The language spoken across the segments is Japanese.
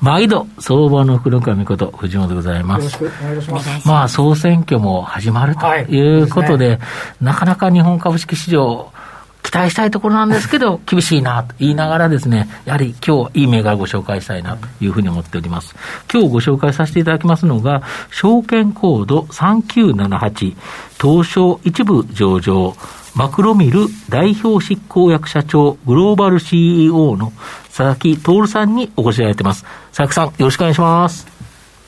毎度、相場の黒神こと、藤本でございます。よろしくお願いします。まあ、総選挙も始まるということで、はいでね、なかなか日本株式市場、期待したいところなんですけど、厳しいなと言いながらですね、やはり今日いい銘柄をご紹介したいなというふうに思っております。今日ご紹介させていただきますのが、証券コード3978、東証一部上場、マクロミル代表執行役社長グローバル CEO の佐々木徹さんにお越しいただいてます。佐々木さん、よろしくお願いします。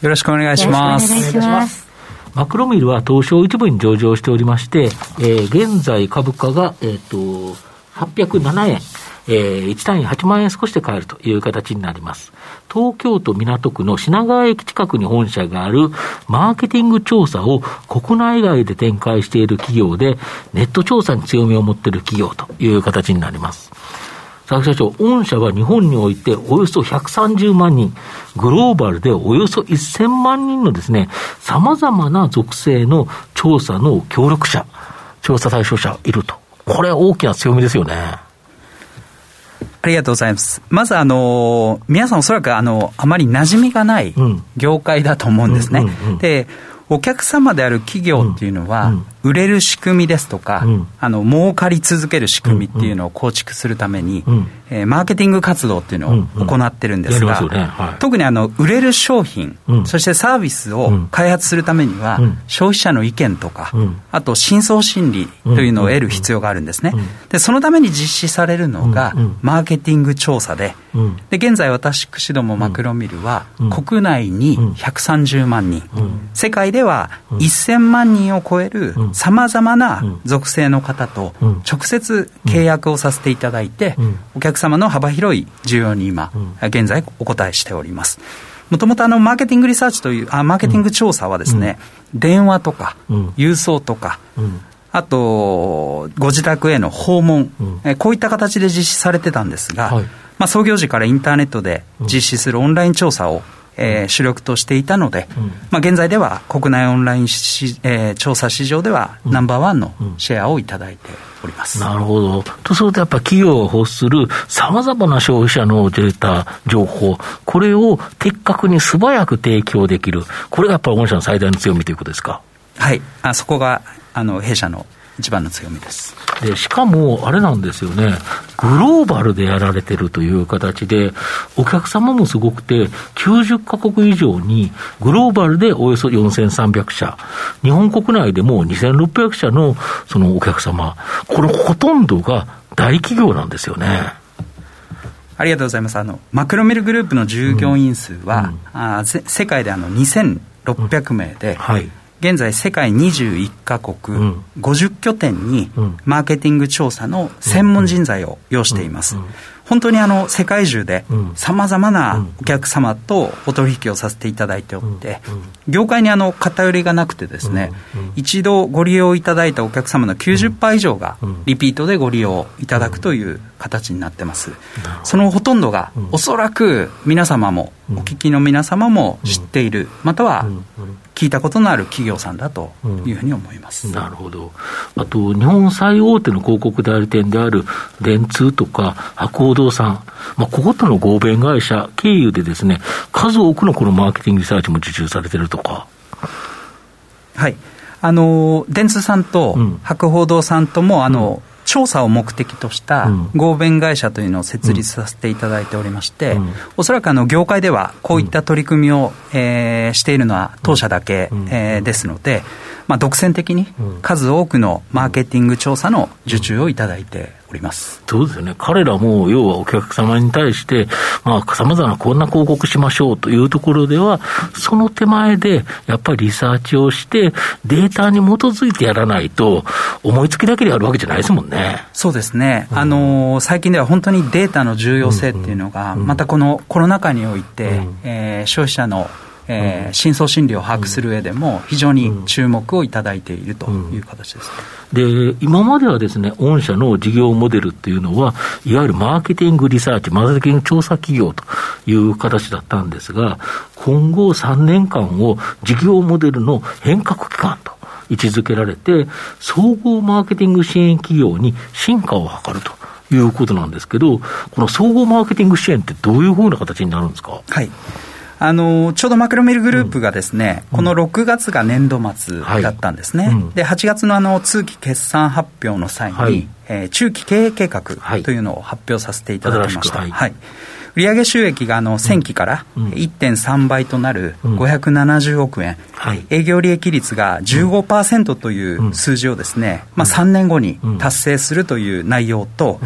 よろしくお願いします。お願いします。マクロミルは東証一部に上場しておりまして、えー、現在株価が、えっ、ー、と、807円。えー、1単位8万円少しで買えるという形になります。東京都港区の品川駅近くに本社があるマーケティング調査を国内外で展開している企業で、ネット調査に強みを持っている企業という形になります。佐々木社長、御社は日本においておよそ130万人、グローバルでおよそ1000万人のですね、様々な属性の調査の協力者、調査対象者いると。これ大きな強みですよね。ありがとうございます。まず、あの、皆さんおそらく、あの、あまり馴染みがない業界だと思うんですね。で、お客様である企業っていうのは、売れる仕組みですとか、うん、あの儲かり続ける仕組みっていうのを構築するために、うん、えー、マーケティング活動っていうのを行ってるんですが、ね。はい、特にあの売れる商品、うん、そしてサービスを開発するためには、消費者の意見とか、あと深層心理というのを得る必要があるんですね。でそのために実施されるのが、マーケティング調査で、で現在私どもマクロミルは、国内に130万人、世界では1000万人を超えるさまざまな属性の方と直接契約をさせていただいて、お客様の幅広い需要に今、現在お答えしております。もともとマーケティングリサーチというあ、マーケティング調査はですね、電話とか、郵送とか、あと、ご自宅への訪問、うん、こういった形で実施されてたんですが、はい、まあ、創業時からインターネットで実施するオンライン調査をえー、主力としていたので、うん、まあ、現在では国内オンラインし、えー、調査市場ではナンバーワンのシェアをいただいております、なるほど。とすると、やっぱ企業を欲するさまざまな消費者のデータ、情報、これを的確に素早く提供できる、これがやっぱり御社の最大の強みということですか？はい。あそこがあの弊社の一番の強みです。でしかも、あれなんですよね、グローバルでやられてるという形で、お客様もすごくて、90か国以上に、グローバルでおよそ4300社、日本国内でも2600社のそのお客様、これ、ほとんどが大企業なんですよね。ありがとうございます。あの、マクロメルグループの従業員数は、うん。うん、あ世界であの2600名で、うんはい現在世界21カ国、うん、50拠点にマーケティング調査の専門人材を要しています。本当にあの世界中でさまざまなお客様とお取引をさせていただいておって、業界にあの偏りがなくてですね、一度ご利用いただいたお客様の90%以上がリピートでご利用いただくという形になってます。そのほとんどがおそらく皆様もお聞きの皆様も知っている、または聞いたことのある企業さんだというふうに思います、うん、なるほど、あと日本最大手の広告代理店である電通とか博報堂さん、まあ、こことの合弁会社経由でですね、数多くのこのマーケティングリサーチも受注されてるとか。はい。あの電通さんと博報堂さんとも、あの、うん調査を目的とした合弁会社というのを設立させていただいておりまして、うん、おそらくあの業界ではこういった取り組みを、えー、しているのは当社だけ、えー、ですので、まあ、独占的に数多くのマーケティング調査の受注をいただいております。そうですよね。彼らも、要はお客様に対して、まあ、様々なこんな広告しましょうというところでは、その手前で、やっぱりリサーチをして、データに基づいてやらないと、思いつきだけでやるわけじゃないですもんね。そうですね。うん、あの、最近では本当にデータの重要性っていうのが、またこのコロナ禍において、うん、えー、消費者のえー、深層心理を把握する上でも、非常に注目をいただいているという形です、で今まではですね、御社の事業モデルっていうのは、いわゆるマーケティングリサーチ、マーケティング調査企業という形だったんですが、今後3年間を事業モデルの変革期間と位置づけられて、総合マーケティング支援企業に進化を図ると。いうことなんですけど、この総合マーケティング支援ってどういうふうな形になるんですか？はいあのちょうどマクロミルグループがですね、うん、この6月が年度末だったんですね、はいうん、で8月のあの通期決算発表の際に、はい、えー、中期経営計画というのを発表させていただきました。はい、はい売上収益があの1000期から1.3倍となる570億円、営業利益率が15%という数字をですね、まあ、3年後に達成するという内容と、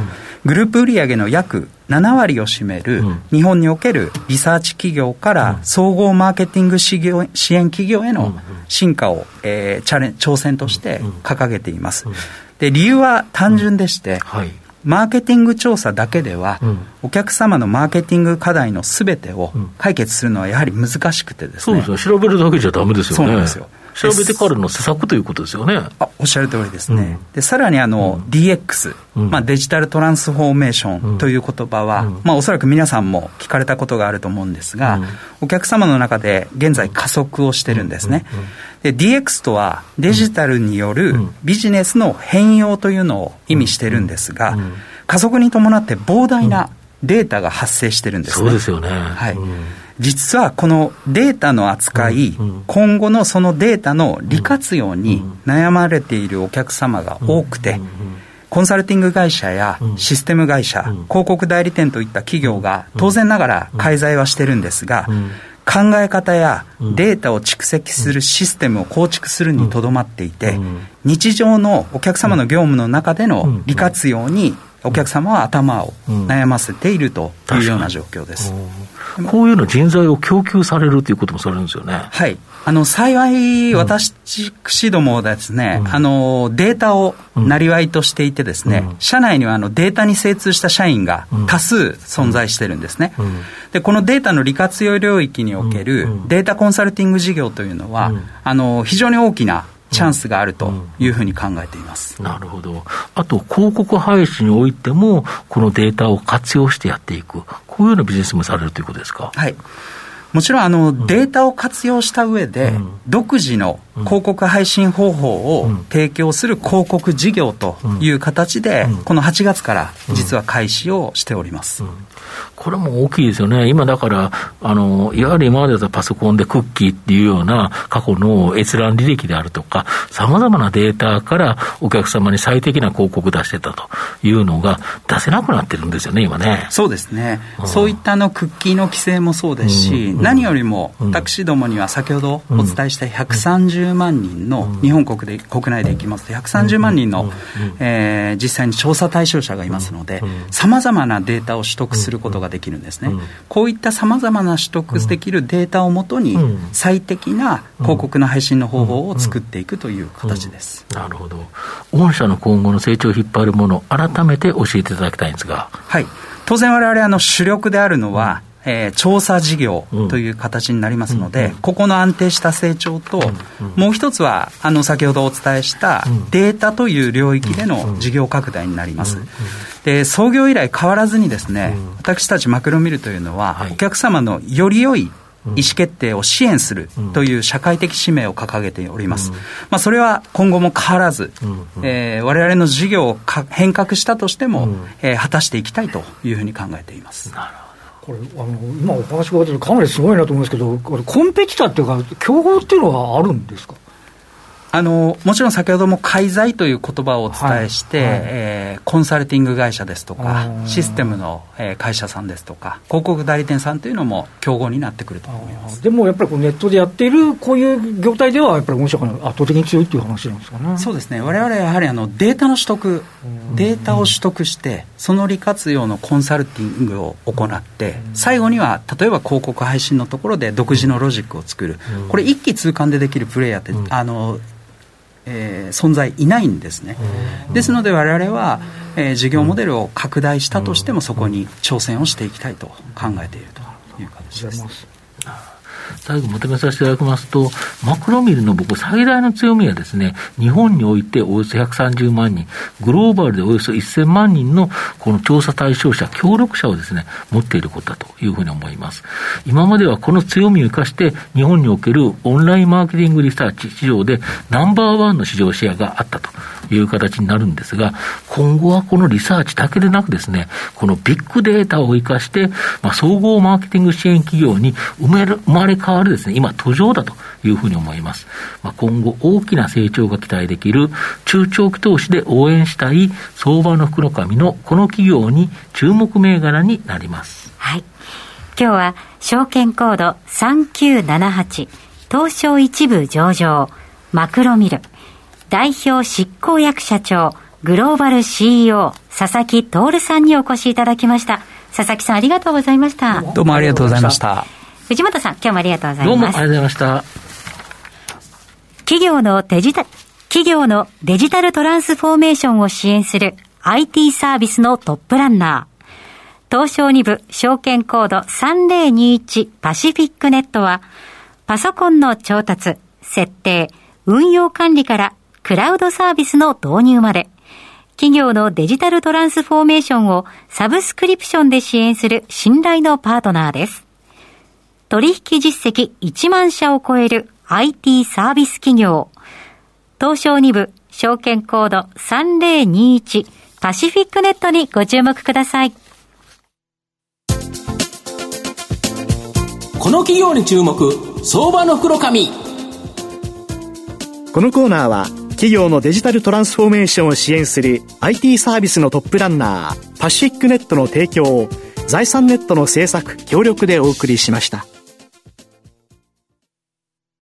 グループ売上の約7割を占める日本におけるリサーチ企業から総合マーケティング支援企業への進化を、えー、チャレ挑戦として掲げています。で理由は単純でして、はいマーケティング調査だけでは、うん、お客様のマーケティング課題のすべてを解決するのはやはり難しくてですね、そうですよ、調べるだけじゃだめですよね。そうなんですよ。調べてからの施策ということですよね。あおっしゃる通りですね。うん、でさらにあの、うん、DX、うん、まあ、デジタルトランスフォーメーションという言葉は、まあ、おそらく皆さんも聞かれたことがあると思うんですが、お客様の中で現在加速をしてるんですね。で DX とはデジタルによるビジネスの変容というのを意味してるんですが、加速に伴って膨大なデータが発生してるんですね。そうですよね。はい。実はこのデータの扱い、今後のそのデータの利活用に悩まれているお客様が多くて、コンサルティング会社やシステム会社、広告代理店といった企業が当然ながら介在はしてるんですが、考え方やデータを蓄積するシステムを構築するにとどまっていて、日常のお客様の業務の中での利活用にお客様は頭を悩ませているというような状況です。こういうの人材を供給されるということもされるんですよね。はい。あの、幸い、私どもですね、うん、あの、データをなりわいとしていてですね、うん、社内にはあのデータに精通した社員が多数存在してるんですね。うん、で、このデータの利活用領域におけるデータコンサルティング事業というのは、あの、非常に大きなチャンスがあるというふうに考えています、なるほど、あと広告配信においても、このデータを活用してやっていく、こういうようなビジネスもされるということですか？はい。もちろんあの、データを活用した上で、独自の広告配信方法を提供する広告事業という形で、この8月から実は開始をしております。これも大きいですよね。今だから、あの、いわゆる今までだとパソコンでクッキーっていうような過去の閲覧履歴であるとか、様々なデータからお客様に最適な広告出してたというのが出せなくなってるんですよね、今ね。そうですね。うん、そういったあのクッキーの規制もそうですし、うん。うん、何よりも私どもには先ほどお伝えした130万人の、日本国で国内でいきますと130万人の、えー、実際に調査対象者がいますので、さまざまなデータを取得することができるんですね、うん、こういったさまざまな取得できるデータをもとに、最適な広告の配信の方法を作っていくという形です、なるほど、御社の今後の成長を引っ張るもの、改めて教えていただきたいんですが。はい。当然我々あの主力であるのは、えー、調査事業という形になりますので、うん、ここの安定した成長と、うん、もう一つはあの先ほどお伝えしたデータという領域での事業拡大になります。で創業以来変わらずにですね、私たちマクロミルというのは、はい、お客様のより良い意思決定を支援するという社会的使命を掲げております。まあ、それは今後も変わらず、えー、我々の事業を変革したとしても、えー、果たしていきたいというふうに考えています。なるほどこれあの今お話伺っててかなりすごいなと思うんですけど、コンペティターっていうか、競合っていうのはあるんですか？あのもちろん先ほども介在という言葉をお伝えして、はいはい、えー、コンサルティング会社ですとか、システムの、えー、会社さんですとか、広告代理店さんというのも競合になってくると思います。でもやっぱりこうネットでやっているこういう業態では、やっぱり御社が圧倒的に強いっていう話なんですかね。そうですね、われわれやはりあのデータの取得、データを取得して、その利活用のコンサルティングを行って、最後には例えば広告配信のところで独自のロジックを作る、これ、一気通貫でできるプレイヤーって、あのえー、存在いないんですね。ですので我々は、えー、事業モデルを拡大したとしてもそこに挑戦をしていきたいと考えているという形です。最後まとめさせていただきますと、マクロミルの僕最大の強みはですね、日本においておよそ130万人、グローバルでおよそ1000万人のこの調査対象者、協力者をですね、持っていることだというふうに思います。今まではこの強みを生かして、日本におけるオンラインマーケティングリサーチ市場でナンバーワンの市場シェアがあったという形になるんですが、今後はこのリサーチだけでなくですね、このビッグデータを生かして、まあ、総合マーケティング支援企業に生まれ変わるですね、今途上だというふうに思います。まあ、今後大きな成長が期待できる中長期投資で応援したい相場の福の神のこの企業に注目銘柄になります。はい。今日は証券コード3978東証一部上場マクロミル代表執行役社長グローバル CEO 佐々木徹さんにお越しいただきました佐々木さんありがとうございましたどうもありがとうございました藤本さん今日もありがとうございます。どうもありがとうございました。企業のデジタ企業のデジタルトランスフォーメーションを支援する IT サービスのトップランナー。東証2部証券コード3021パシフィックネットは、パソコンの調達、設定、運用管理からクラウドサービスの導入まで、企業のデジタルトランスフォーメーションをサブスクリプションで支援する信頼のパートナーです。取引実績1万社を超える IT サービス企業。東証2部証券コード3021パシフィックネットにご注目ください。この企業に注目相場の袋紙このコーナーは企業のデジタルトランスフォーメーションを支援する IT サービスのトップランナーパシフィックネットの提供を財産ネットの政策協力でお送りしました。